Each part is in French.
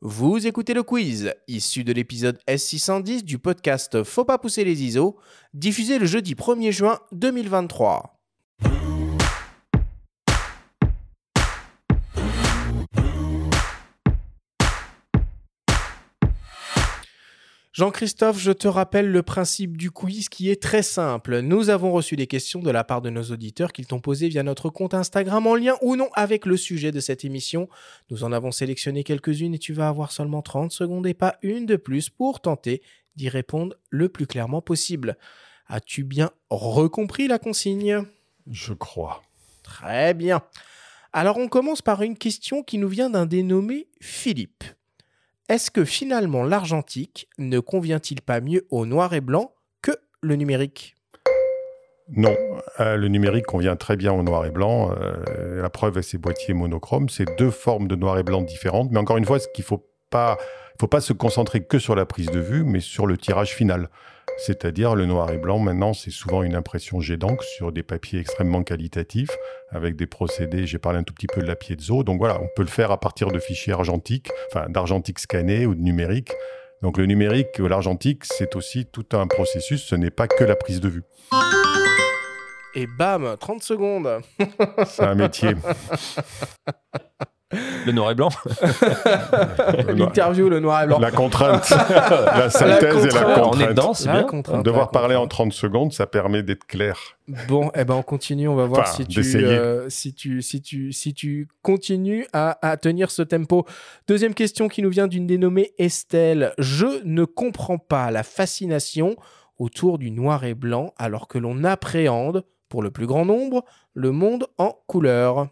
Vous écoutez le quiz, issu de l'épisode S610 du podcast Faut pas pousser les ISO, diffusé le jeudi 1er juin 2023. Jean-Christophe, je te rappelle le principe du quiz qui est très simple. Nous avons reçu des questions de la part de nos auditeurs qu'ils t'ont posées via notre compte Instagram en lien ou non avec le sujet de cette émission. Nous en avons sélectionné quelques-unes et tu vas avoir seulement 30 secondes et pas une de plus pour tenter d'y répondre le plus clairement possible. As-tu bien recompris la consigne? Je crois. Très bien. Alors on commence par une question qui nous vient d'un dénommé Philippe. Est-ce que finalement l'argentique ne convient-il pas mieux au noir et blanc que le numérique? Non, euh, le numérique convient très bien au noir et blanc. Euh, la preuve est ces boîtiers monochromes. C'est deux formes de noir et blanc différentes. Mais encore une fois, ce qu'il faut pas, faut pas se concentrer que sur la prise de vue, mais sur le tirage final. C'est-à-dire le noir et blanc, maintenant, c'est souvent une impression jet d'encre sur des papiers extrêmement qualitatifs, avec des procédés, j'ai parlé un tout petit peu de la piezo. Donc voilà, on peut le faire à partir de fichiers argentiques, enfin d'argentique scanné ou de numérique. Donc le numérique ou l'argentique, c'est aussi tout un processus, ce n'est pas que la prise de vue. Et bam, 30 secondes. c'est un métier. Le noir et blanc. L'interview, le noir et blanc. La contrainte. la synthèse et la contrainte. On est dedans, c'est bien. Contrainte, Devoir parler en 30 secondes, ça permet d'être clair. Bon, eh ben on continue, on va voir Enfin, si, tu, euh, si, tu, si, tu, si tu continues à, à tenir ce tempo. Deuxième question qui nous vient d'une dénommée Estelle. Je ne comprends pas la fascination autour du noir et blanc alors que l'on appréhende, pour le plus grand nombre, le monde en couleur.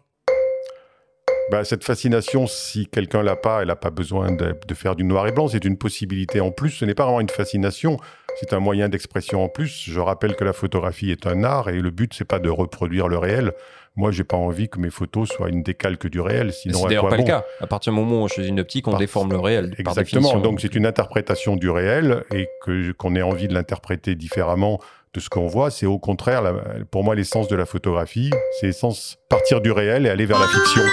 Bah, cette fascination, si quelqu'un l'a pas, elle n'a pas besoin de, de faire du noir et blanc. C'est une possibilité en plus. Ce n'est pas vraiment une fascination. C'est un moyen d'expression en plus. Je rappelle que la photographie est un art et le but, c'est pas de reproduire le réel. Moi, j'ai pas envie que mes photos soient une décalque du réel. Sinon, C'est d'ailleurs pas bon le cas. À partir du moment où on choisit une optique, on Par- déforme le réel. Exactement. Donc, c'est une interprétation du réel et que qu'on ait envie de l'interpréter différemment de ce qu'on voit. C'est au contraire, la- pour moi, l'essence de la photographie. C'est l'essence partir du réel et aller vers la fiction.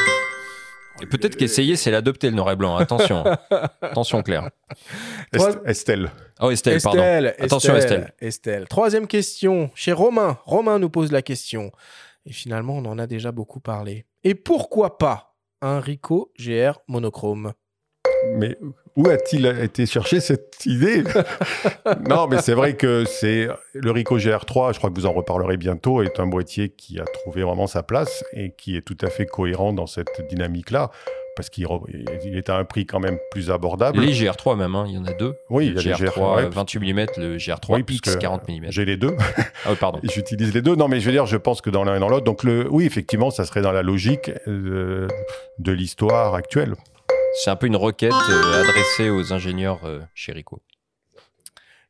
Et peut-être qu'essayer, c'est l'adopter le noir et blanc. Attention. Attention, Claire. Est- Estelle. Oh, Estelle, pardon. Estelle, Attention, Estelle, Estelle. Troisième question, chez Romain. Romain nous pose la question. Et finalement, on en a déjà beaucoup parlé. Et pourquoi pas un Ricoh GR monochrome? Mais où a-t-il été chercher cette idée Non, mais c'est vrai que c'est le Ricoh GR3, je crois que vous en reparlerez bientôt, est un boîtier qui a trouvé vraiment sa place et qui est tout à fait cohérent dans cette dynamique-là, parce qu'il est à un prix quand même plus abordable. Les GR3 même, hein, il y en a deux. Oui, le il y a les GR3 GR3, ouais, 28 mm, le GR3 Oui, X puisque 40 mm. J'ai les deux, Ah oui, pardon. j'utilise les deux. Non, mais je veux dire, je pense que dans l'un et dans l'autre, donc le, oui, effectivement, ça serait dans la logique euh, de l'histoire actuelle. C'est un peu une requête euh, adressée aux ingénieurs euh, chez.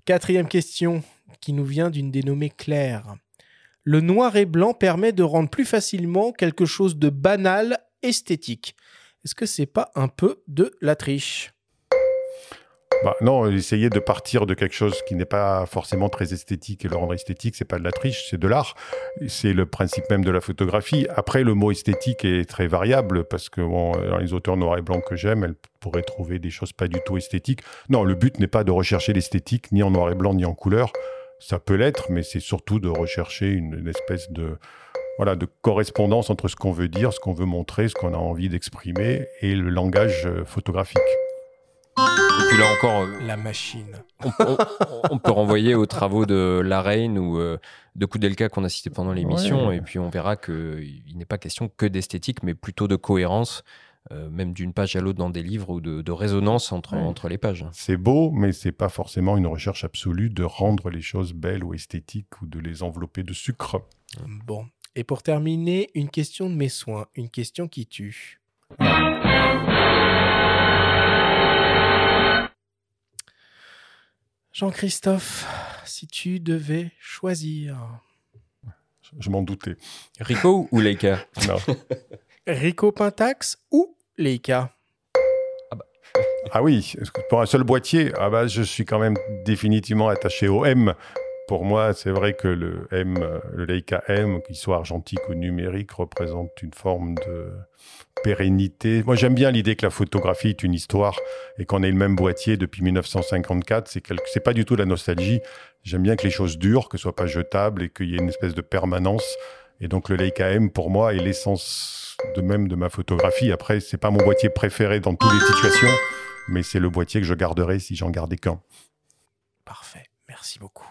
Quatrième question qui nous vient d'une dénommée Claire. Le noir et blanc permet de rendre plus facilement quelque chose de banal esthétique. Est-ce que c'est pas un peu de la triche? Bah, non, essayer de partir de quelque chose qui n'est pas forcément très esthétique et le rendre esthétique, c'est pas de la triche, c'est de l'art. C'est le principe même de la photographie. Après, le mot esthétique est très variable parce que dans les auteurs noirs et blancs que j'aime, elles pourraient trouver des choses pas du tout esthétiques. Non, le but n'est pas de rechercher l'esthétique ni en noir et blanc ni en couleur. Ça peut l'être, mais c'est surtout de rechercher une, une espèce de voilà, de correspondance entre ce qu'on veut dire, ce qu'on veut montrer, ce qu'on a envie d'exprimer et le langage euh, photographique. Puis là encore, euh, La machine. on, on- on peut renvoyer aux travaux de La Reine ou euh, de Koudelka qu'on a cité pendant l'émission, Ouais. et puis on verra qu'il n'est pas question que d'esthétique, mais plutôt de cohérence, euh, même d'une page à l'autre dans des livres, ou de, de résonance entre, Ouais. entre les pages. C'est beau, mais c'est pas forcément une recherche absolue de rendre les choses belles ou esthétiques ou de les envelopper de sucre. Bon. Et pour terminer, une question de mes soins, une question qui tue. Jean-Christophe, si tu devais choisir. Je- Je m'en doutais. Ricoh ou Leica? Non. Ricoh Pentax ou Leica? Ah oui, est-ce que pour un seul boîtier, ah bah, je suis quand même définitivement attaché au M pour moi, c'est vrai que le M, le Leica M, qu'il soit argentique ou numérique, représente une forme de pérennité. Moi, j'aime bien l'idée que la photographie est une histoire et qu'on ait le même boîtier depuis 1954. C'est quelque... pas du tout la nostalgie. J'aime bien que les choses durent, que ce soit pas jetable et qu'il y ait une espèce de permanence. Et donc, le Leica M, pour moi, est l'essence de même de ma photographie. Après, c'est pas mon boîtier préféré dans toutes les situations, mais c'est le boîtier que je garderai si j'en gardais qu'un. Parfait. Merci beaucoup.